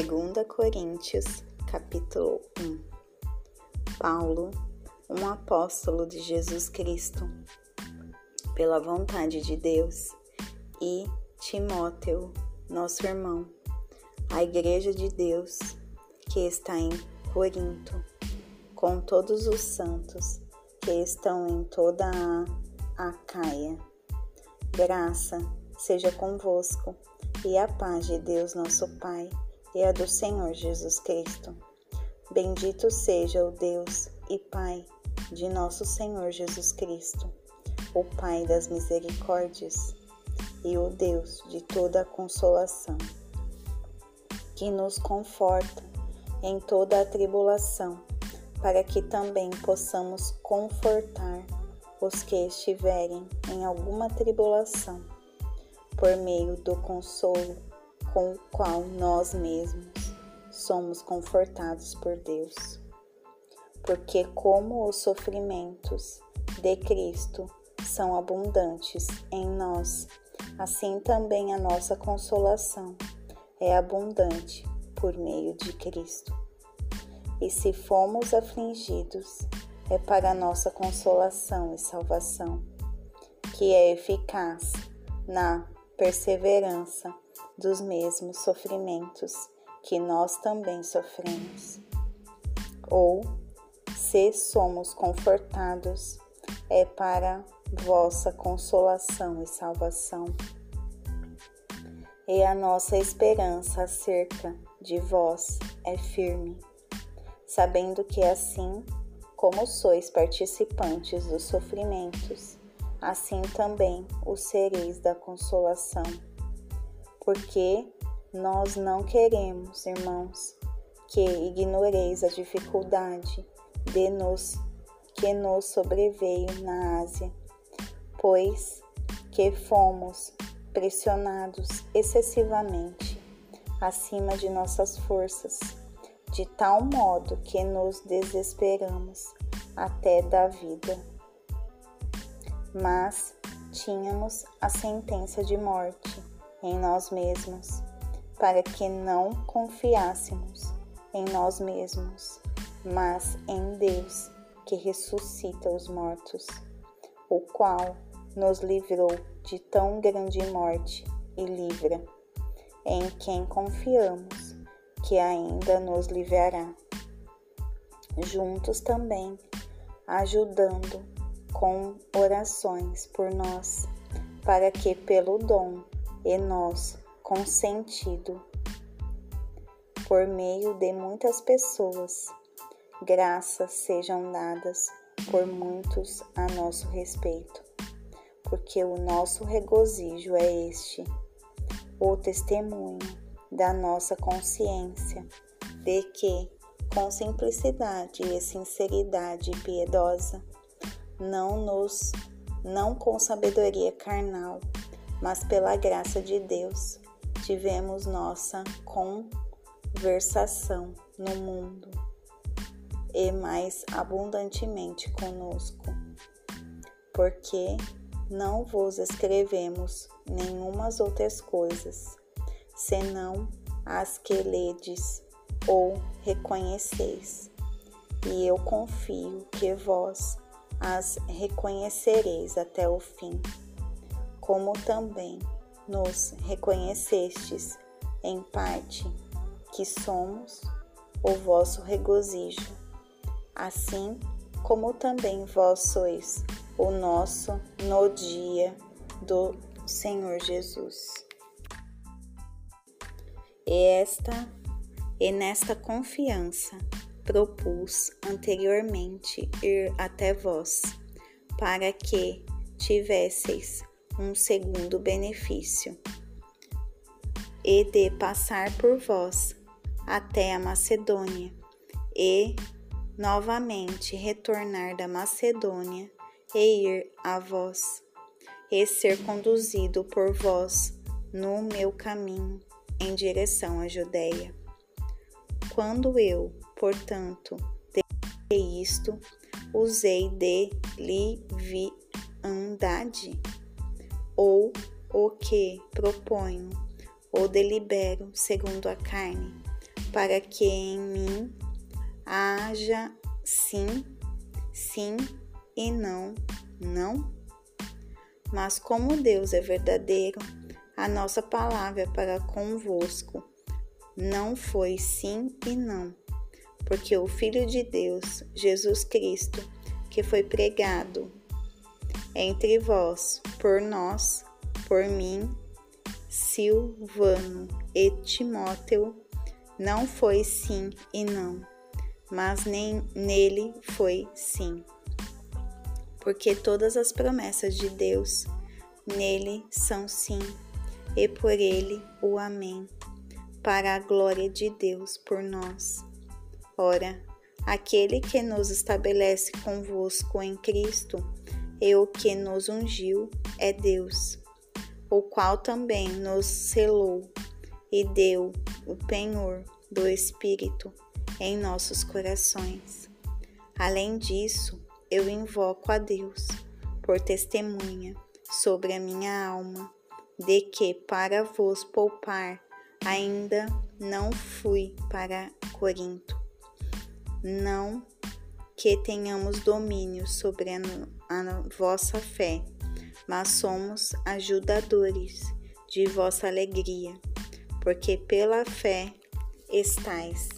2 Coríntios, capítulo 1 Paulo, um apóstolo de Jesus Cristo, pela vontade de Deus, e Timóteo, nosso irmão, a Igreja de Deus que está em Corinto, com todos os santos que estão em toda a Acaia. Graça seja convosco e a paz de Deus nosso Pai e a do Senhor Jesus Cristo. Bendito seja o Deus e Pai de nosso Senhor Jesus Cristo, o Pai das misericórdias e o Deus de toda a consolação, que nos conforta em toda a tribulação, para que também possamos confortar os que estiverem em alguma tribulação por meio do consolo com o qual nós mesmos somos confortados por Deus. Porque, como os sofrimentos de Cristo são abundantes em nós, assim também a nossa consolação é abundante por meio de Cristo. E se fomos afligidos, é para nossa consolação e salvação, que é eficaz na perseverança dos mesmos sofrimentos que nós também sofremos. Ou, se somos confortados, é para vossa consolação e salvação. E a nossa esperança acerca de vós é firme, sabendo que assim como sois participantes dos sofrimentos, assim também o sereis da consolação. Porque nós não queremos, irmãos, que ignoreis a dificuldade de nos que nos sobreveio na Ásia, pois que fomos pressionados excessivamente acima de nossas forças, de tal modo que nos desesperamos até da vida. Mas tínhamos a sentença de morte em nós mesmos, para que não confiássemos em nós mesmos, mas em Deus que ressuscita os mortos, o qual nos livrou de tão grande morte e livra, em quem confiamos que ainda nos livrará. Juntos também, ajudando com orações por nós, para que pelo dom e nós consentido por meio de muitas pessoas, graças sejam dadas por muitos a nosso respeito, porque o nosso regozijo é este, o testemunho da nossa consciência de que, com simplicidade e sinceridade piedosa, não nos não com sabedoria carnal, mas pela graça de Deus, tivemos nossa conversação no mundo e mais abundantemente conosco. Porque não vos escrevemos nenhumas outras coisas, senão as que ledes ou reconheceis. E eu confio que vós as reconhecereis até o fim, como também nos reconhecestes em parte que somos o vosso regozijo, assim como também vós sois o nosso no dia do Senhor Jesus. E esta e nesta confiança propus anteriormente ir até vós, para que tivesseis um segundo benefício, e de passar por vós até a Macedônia, e novamente retornar da Macedônia e ir a vós, e ser conduzido por vós no meu caminho em direção à Judéia. Quando eu, Portanto, de isto, usei de liviandade, ou o que proponho, ou delibero segundo a carne, para que em mim haja sim, sim e não, não? Mas como Deus é verdadeiro, a nossa palavra para convosco não foi sim e não, porque o Filho de Deus, Jesus Cristo, que foi pregado entre vós, por nós, por mim, Silvano e Timóteo, não foi sim e não, mas nem nele foi sim. Porque todas as promessas de Deus nele são sim, e por ele o Amém para a glória de Deus por nós. Ora, aquele que nos estabelece convosco em Cristo e o que nos ungiu é Deus, o qual também nos selou e deu o penhor do Espírito em nossos corações. Além disso, eu invoco a Deus por testemunha sobre a minha alma, de que para vos poupar ainda não fui para Corinto. Não que tenhamos domínio sobre a, a vossa fé, mas somos ajudadores de vossa alegria, porque pela fé estais